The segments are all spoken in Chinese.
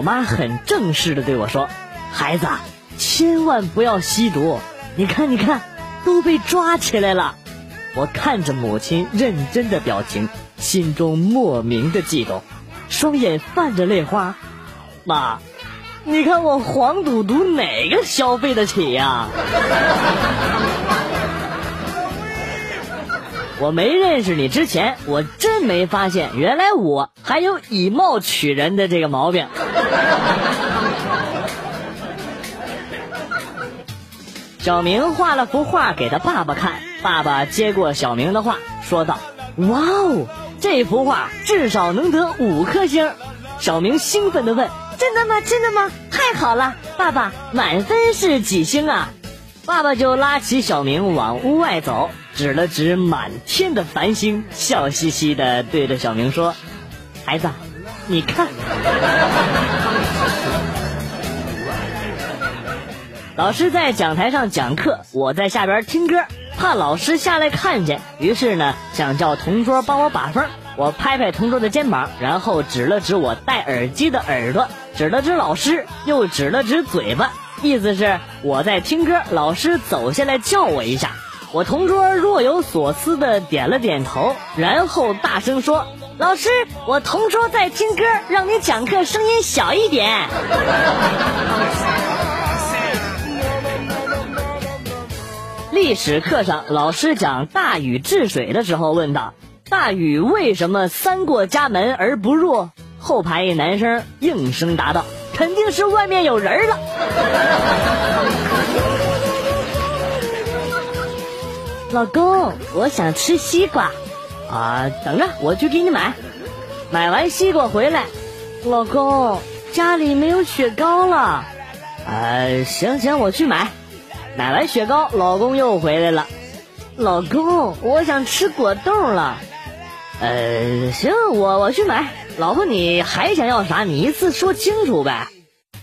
我妈很正式的对我说：“孩子，千万不要吸毒，你看，你看，都被抓起来了。”我看着母亲认真的表情，心中莫名的悸动，双眼泛着泪花。妈，你看我黄赌毒哪个消费得起呀？我没认识你之前，我真没发现，原来我还有以貌取人的这个毛病。小明画了幅画给他爸爸看，爸爸接过小明的画，说道：“哇哦，这幅画至少能得五颗星。”小明兴奋地问：“真的吗？真的吗？太好了！爸爸，满分是几星啊？”爸爸就拉起小明往屋外走，指了指满天的繁星，笑嘻嘻地对着小明说：“孩子，你看。”老师在讲台上讲课，我在下边听歌，怕老师下来看见，于是呢想叫同桌帮我把风。我拍拍同桌的肩膀，然后指了指我戴耳机的耳朵，指了指老师，又指了指嘴巴，意思是我在听歌，老师走下来叫我一下。我同桌若有所思的点了点头，然后大声说：“老师，我同桌在听歌，让你讲课声音小一点。” 历史课上，老师讲大禹治水的时候问道：“大禹为什么三过家门而不入？”后排一男生应声答道：“肯定是外面有人了。”老公，我想吃西瓜，啊，等着，我去给你买。买完西瓜回来，老公，家里没有雪糕了。啊，行行，我去买。买完雪糕，老公又回来了。老公，我想吃果冻了。呃，行，我我去买。老婆，你还想要啥？你一次说清楚呗。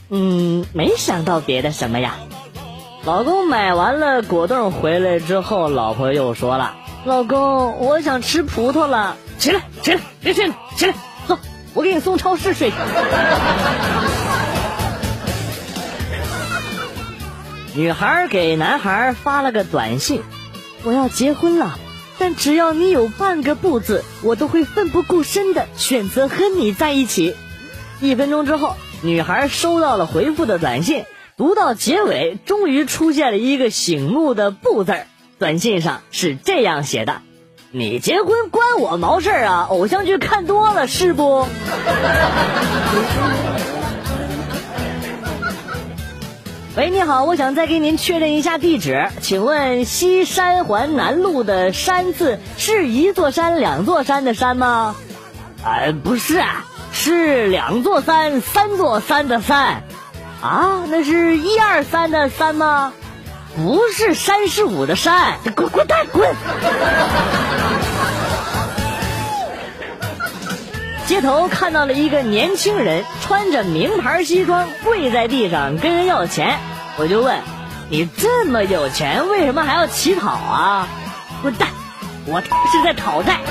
嗯，没想到别的什么呀。老公买完了果冻回来之后，老婆又说了：“老公，我想吃葡萄了。”起来，起来，别睡了，起来，走，我给你送超市睡。女孩给男孩发了个短信：“我要结婚了，但只要你有半个不字，我都会奋不顾身的选择和你在一起。”一分钟之后，女孩收到了回复的短信，读到结尾，终于出现了一个醒目的“不”字儿。短信上是这样写的：“你结婚关我毛事儿啊？偶像剧看多了是不？” 喂，你好，我想再给您确认一下地址，请问西三环南路的“山”字是一座山、两座山的“山”吗？呃，不是，是两座山、三座山的“山”。啊，那是一二三的“三”吗？不是三十五的“山”，滚滚蛋滚！街头看到了一个年轻人穿着名牌西装跪在地上跟人要钱，我就问：“你这么有钱，为什么还要乞讨啊？”滚蛋！我是在讨债。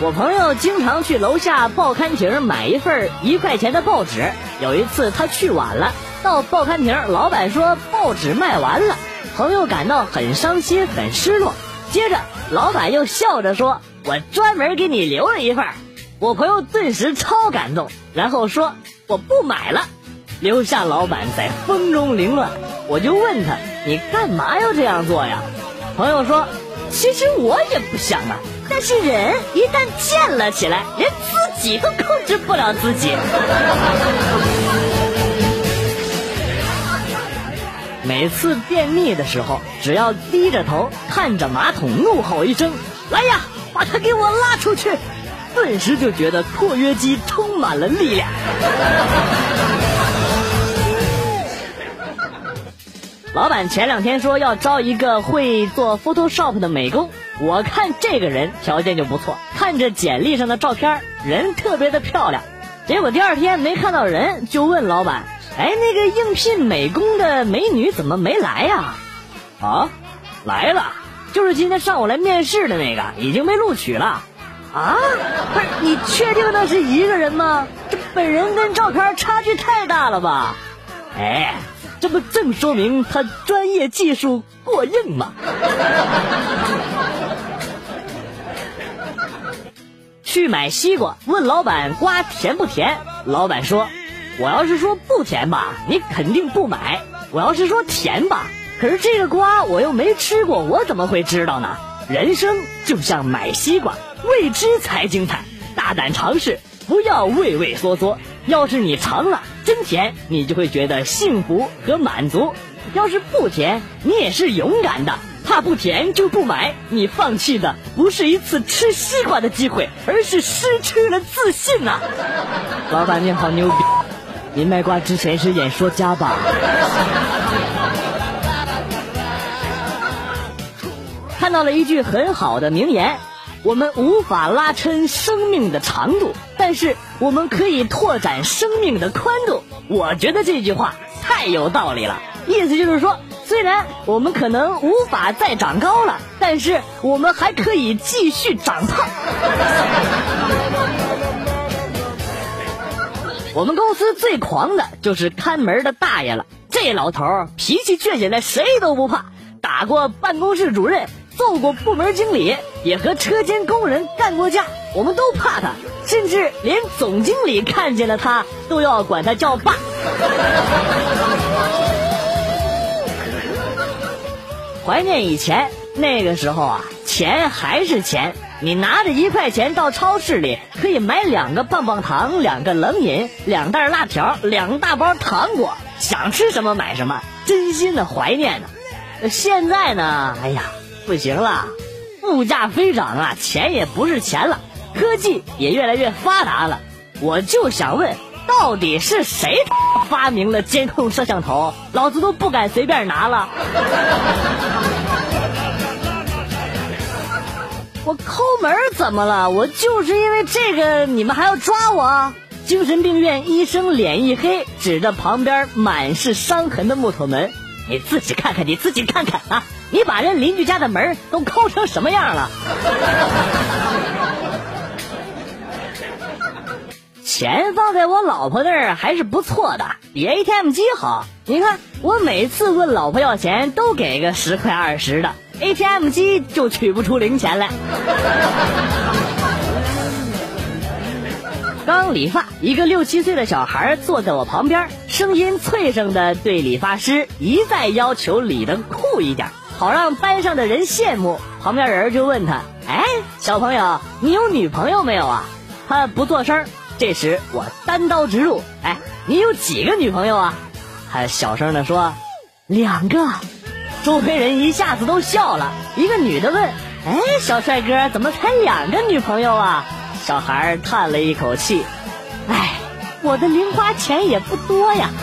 我朋友经常去楼下报刊亭买一份一块钱的报纸，有一次他去晚了，到报刊亭，老板说报纸卖完了，朋友感到很伤心，很失落。接着，老板又笑着说：“我专门给你留了一份。”我朋友顿时超感动，然后说：“我不买了。”留下老板在风中凌乱。我就问他：“你干嘛要这样做呀？”朋友说：“其实我也不想啊，但是人一旦贱了起来，连自己都控制不了自己。”每次便秘的时候，只要低着头看着马桶，怒吼一声：“来呀，把他给我拉出去！”顿时就觉得括约肌充满了力量。老板前两天说要招一个会做 Photoshop 的美工，我看这个人条件就不错，看着简历上的照片，人特别的漂亮。结果第二天没看到人，就问老板。哎，那个应聘美工的美女怎么没来呀？啊，来了，就是今天上午来面试的那个，已经被录取了。啊，不是，你确定那是一个人吗？这本人跟照片差距太大了吧？哎，这不正说明他专业技术过硬吗？去买西瓜，问老板瓜甜不甜？老板说：“我要是说不甜吧，你肯定不买；我要是说甜吧，可是这个瓜我又没吃过，我怎么会知道呢？人生就像买西瓜，未知才精彩，大胆尝试，不要畏畏缩缩。要是你尝了真甜，你就会觉得幸福和满足；要是不甜，你也是勇敢的。”怕不甜就不买，你放弃的不是一次吃西瓜的机会，而是失去了自信呐！老板你好牛逼，你卖瓜之前是演说家吧？看到了一句很好的名言：我们无法拉伸生命的长度，但是我们可以拓展生命的宽度。我觉得这句话太有道理了，意思就是说。虽然我们可能无法再长高了，但是我们还可以继续长胖。我们公司最狂的就是看门的大爷了，这老头脾气倔起来谁都不怕，打过办公室主任，揍过部门经理，也和车间工人干过架，我们都怕他，甚至连总经理看见了他都要管他叫爸。怀念以前那个时候啊，钱还是钱。你拿着一块钱到超市里，可以买两个棒棒糖、两个冷饮、两袋辣条、两大包糖果，想吃什么买什么，真心的怀念呢。现在呢，哎呀，不行了，物价飞涨啊，钱也不是钱了，科技也越来越发达了。我就想问。到底是谁发明了监控摄像头？老子都不敢随便拿了。我抠门怎么了？我就是因为这个，你们还要抓我？精神病院医生脸一黑，指着旁边满是伤痕的木头门：“你自己看看，你自己看看啊！你把人邻居家的门都抠成什么样了？” 钱放在我老婆那儿还是不错的，比 ATM 机好。你看，我每次问老婆要钱，都给个十块二十的，ATM 机就取不出零钱来。刚理发，一个六七岁的小孩坐在我旁边，声音脆声的对理发师一再要求理的酷一点，好让班上的人羡慕。旁边人就问他：“哎，小朋友，你有女朋友没有啊？”他不做声。这时我单刀直入，哎，你有几个女朋友啊？他小声的说，两个。周围人一下子都笑了。一个女的问，哎，小帅哥，怎么才两个女朋友啊？小孩叹了一口气，哎，我的零花钱也不多呀。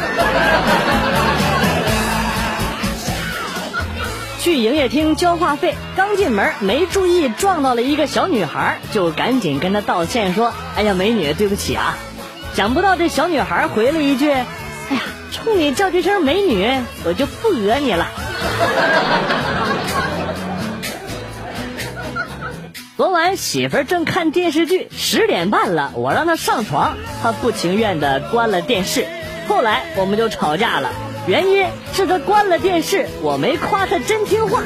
去营业厅交话费，刚进门没注意撞到了一个小女孩，就赶紧跟她道歉说：“哎呀，美女，对不起啊！”想不到这小女孩回了一句：“哎呀，冲你叫这声美女，我就不讹你了。” 昨晚媳妇儿正看电视剧，十点半了，我让她上床，她不情愿的关了电视，后来我们就吵架了。原因是她关了电视，我没夸她真听话。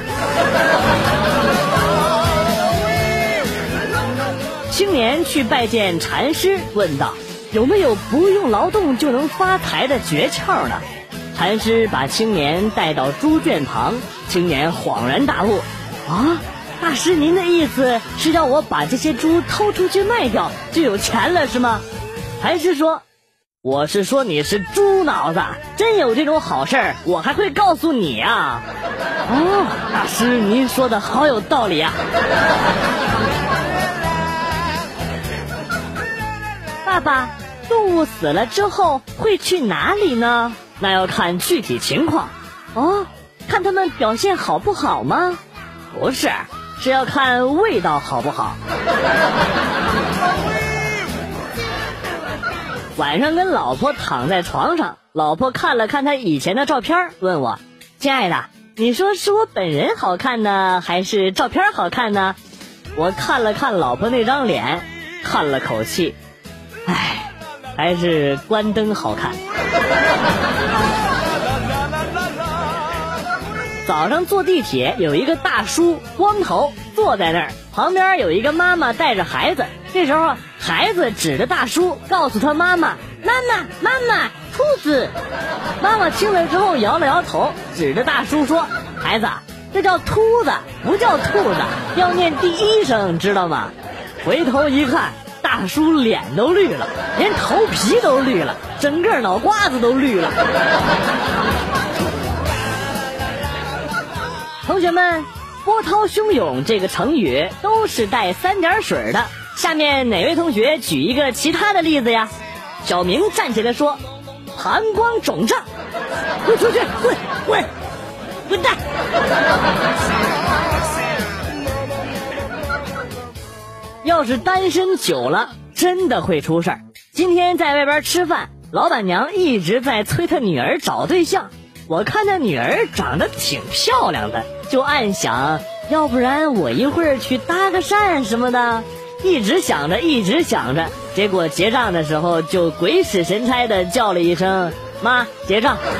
青年去拜见禅师，问道：“有没有不用劳动就能发财的诀窍呢？”禅师把青年带到猪圈旁，青年恍然大悟：“啊，大师，您的意思是让我把这些猪偷出去卖掉，就有钱了是吗？”禅师说。我是说你是猪脑子，真有这种好事，我还会告诉你啊！哦，大师，您说的好有道理啊！爸爸，动物死了之后会去哪里呢？那要看具体情况。哦，看他们表现好不好吗？不是，是要看味道好不好。晚上跟老婆躺在床上，老婆看了看他以前的照片，问我：“亲爱的，你说是我本人好看呢，还是照片好看呢？”我看了看老婆那张脸，叹了口气，唉，还是关灯好看。早上坐地铁，有一个大叔光头坐在那儿，旁边有一个妈妈带着孩子。这时候，孩子指着大叔，告诉他妈妈：“妈妈，妈妈，兔子。”妈妈听了之后摇了摇头，指着大叔说：“孩子，这叫秃子，不叫兔子，要念第一声，知道吗？”回头一看，大叔脸都绿了，连头皮都绿了，整个脑瓜子都绿了。同学们，波涛汹涌这个成语都是带三点水的。下面哪位同学举一个其他的例子呀？小明站起来说：“膀胱肿胀。”滚出去！滚滚滚蛋！要是单身久了，真的会出事儿。今天在外边吃饭，老板娘一直在催他女儿找对象。我看他女儿长得挺漂亮的，就暗想，要不然我一会儿去搭个讪什么的。一直想着，一直想着，结果结账的时候就鬼使神差的叫了一声“妈，结账”。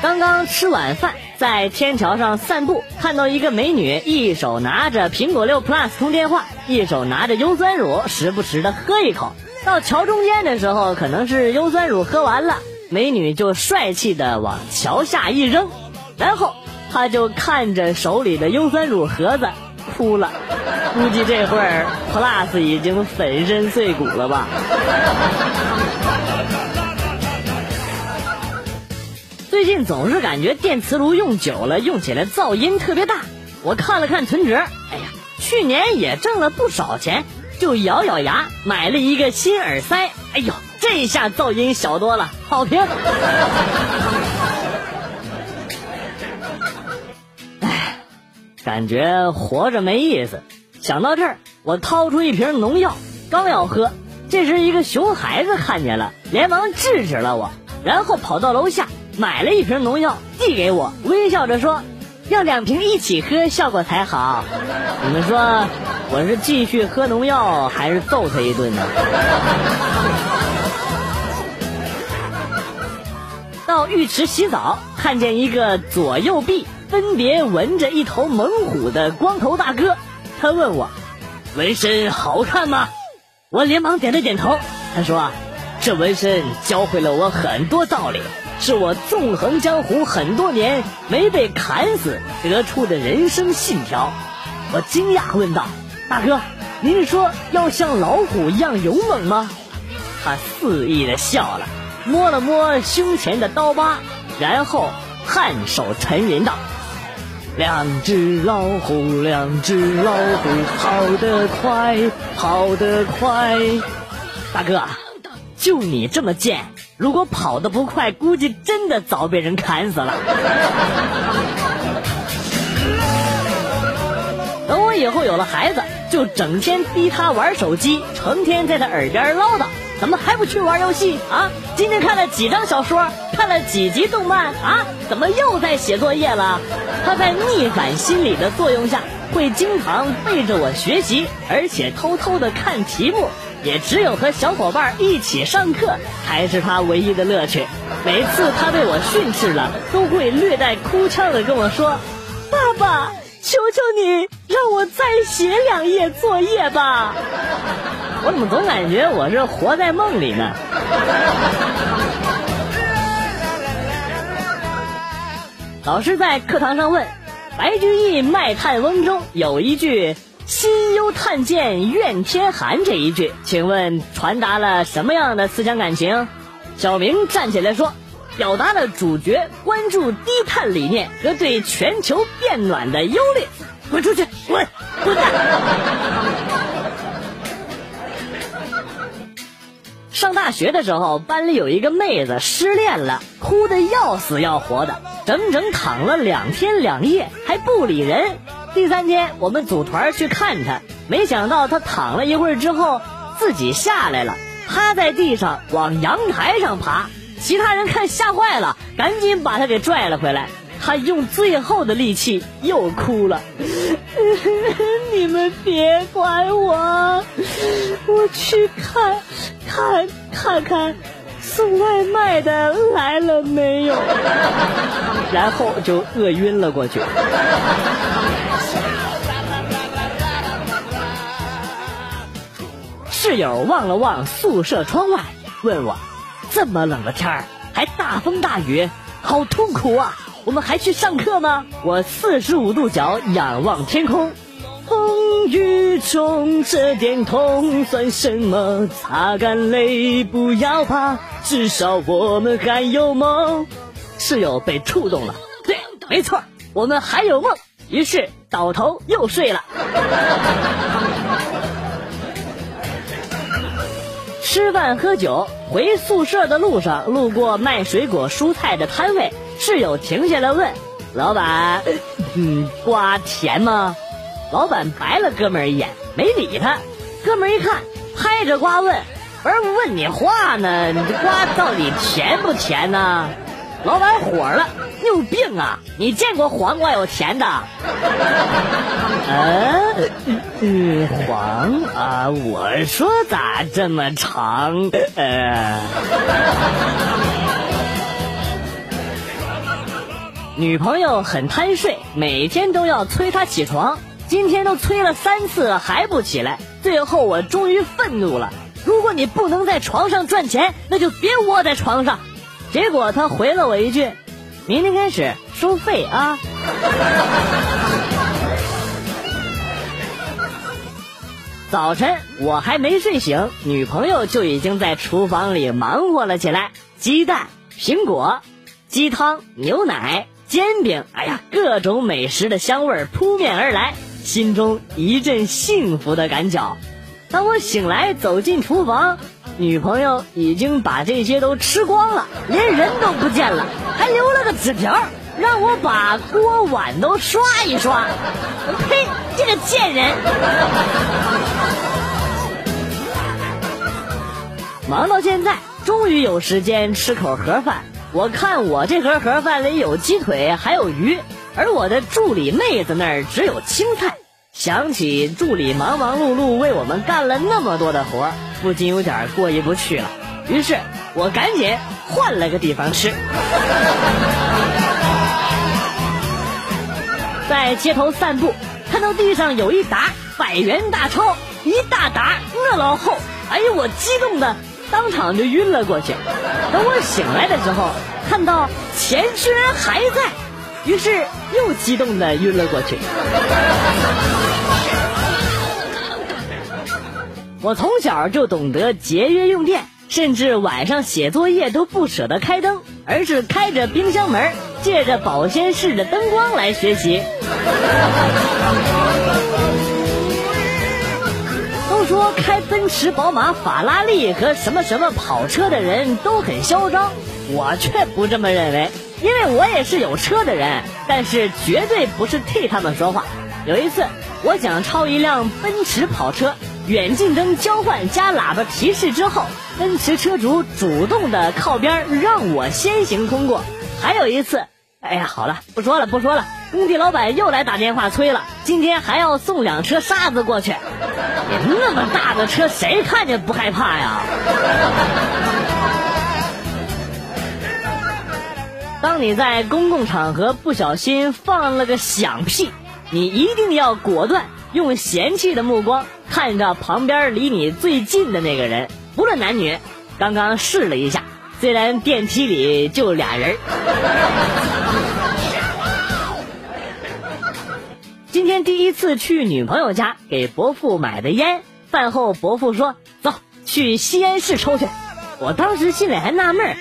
刚刚吃晚饭，在天桥上散步，看到一个美女，一手拿着苹果六 Plus 通电话，一手拿着优酸乳，时不时的喝一口。到桥中间的时候，可能是优酸乳喝完了，美女就帅气的往桥下一扔，然后。他就看着手里的优酸乳盒子哭了，估计这会儿 Plus 已经粉身碎骨了吧。最近总是感觉电磁炉用久了，用起来噪音特别大。我看了看存折，哎呀，去年也挣了不少钱，就咬咬牙买了一个新耳塞。哎呦，这下噪音小多了，好评。感觉活着没意思，想到这儿，我掏出一瓶农药，刚要喝，这时一个熊孩子看见了，连忙制止了我，然后跑到楼下买了一瓶农药递给我，微笑着说：“要两瓶一起喝，效果才好。”你们说，我是继续喝农药，还是揍他一顿呢？到浴池洗澡，看见一个左右臂。分别纹着一头猛虎的光头大哥，他问我：“纹身好看吗？”我连忙点了点头。他说：“这纹身教会了我很多道理，是我纵横江湖很多年没被砍死得出的人生信条。”我惊讶问道：“大哥，您说要像老虎一样勇猛吗？”他肆意的笑了，摸了摸胸前的刀疤，然后颔首沉吟道。两只老虎，两只老虎，跑得快，跑得快。大哥，就你这么贱，如果跑得不快，估计真的早被人砍死了。等我以后有了孩子，就整天逼他玩手机，成天在他耳边唠叨。怎么还不去玩游戏啊？今天看了几张小说，看了几集动漫啊？怎么又在写作业了？他在逆反心理的作用下，会经常背着我学习，而且偷偷的看题目。也只有和小伙伴一起上课，才是他唯一的乐趣。每次他被我训斥了，都会略带哭腔的跟我说：“爸爸，求求你让我再写两页作业吧。”我怎么总感觉我是活在梦里呢？老师在课堂上问：“白居易《卖炭翁》中有一句‘心忧炭贱愿天寒’这一句，请问传达了什么样的思想感情？”小明站起来说：“表达了主角关注低碳理念和对全球变暖的忧虑。”滚出去！滚！滚蛋！上大学的时候，班里有一个妹子失恋了，哭得要死要活的，整整躺了两天两夜还不理人。第三天，我们组团去看她，没想到她躺了一会儿之后自己下来了，趴在地上往阳台上爬。其他人看吓坏了，赶紧把她给拽了回来。他用最后的力气又哭了。你们别管我，我去看看看看送外卖的来了没有，然后就饿晕了过去。室友望了望宿舍窗外，问我：“这么冷的天儿，还大风大雨，好痛苦啊！我们还去上课吗？”我四十五度角仰望天空，风雨中这点痛算什么？擦干泪，不要怕，至少我们还有梦。室友被触动了，对，没错，我们还有梦。于是倒头又睡了。吃饭喝酒，回宿舍的路上路过卖水果蔬菜的摊位，室友停下来问老板：“嗯，瓜甜吗？”老板白了哥们儿一眼，没理他。哥们儿一看，拍着瓜问：“不是问你话呢，你这瓜到底甜不甜呢？”老板火了，你有病啊！你见过黄瓜有甜的？嗯，黄啊，我说咋这么长？呃，女朋友很贪睡，每天都要催她起床，今天都催了三次还不起来，最后我终于愤怒了。如果你不能在床上赚钱，那就别窝在床上。结果他回了我一句：“明天开始收费啊。”早晨我还没睡醒，女朋友就已经在厨房里忙活了起来。鸡蛋、苹果、鸡汤、牛奶、煎饼，哎呀，各种美食的香味扑面而来，心中一阵幸福的感脚。当我醒来走进厨房。女朋友已经把这些都吃光了，连人都不见了，还留了个纸条，让我把锅碗都刷一刷。呸！这个贱人！忙到现在，终于有时间吃口盒饭。我看我这盒盒饭里有鸡腿，还有鱼，而我的助理妹子那儿只有青菜。想起助理忙忙碌碌为我们干了那么多的活，不禁有点过意不去了。于是我赶紧换了个地方吃。在街头散步，看到地上有一沓百元大钞，一大沓那老厚，哎呦，我激动的当场就晕了过去。等我醒来的时候，看到钱居然还在，于是又激动的晕了过去。我从小就懂得节约用电，甚至晚上写作业都不舍得开灯，而是开着冰箱门，借着保鲜室的灯光来学习。都说开奔驰、宝马、法拉利和什么什么跑车的人都很嚣张，我却不这么认为，因为我也是有车的人，但是绝对不是替他们说话。有一次，我想超一辆奔驰跑车。远近灯交换加喇叭提示之后，奔驰车主主动的靠边让我先行通过。还有一次，哎呀，好了，不说了，不说了。工地老板又来打电话催了，今天还要送两车沙子过去。那么大的车，谁看见不害怕呀？当你在公共场合不小心放了个响屁，你一定要果断。用嫌弃的目光看着旁边离你最近的那个人，不论男女。刚刚试了一下，虽然电梯里就俩人。今天第一次去女朋友家给伯父买的烟，饭后伯父说：“走去吸烟室抽去。”我当时心里还纳闷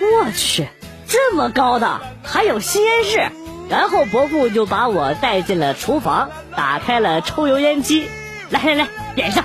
我去，这么高的还有吸烟室。然后伯父就把我带进了厨房，打开了抽油烟机，来来来，点上。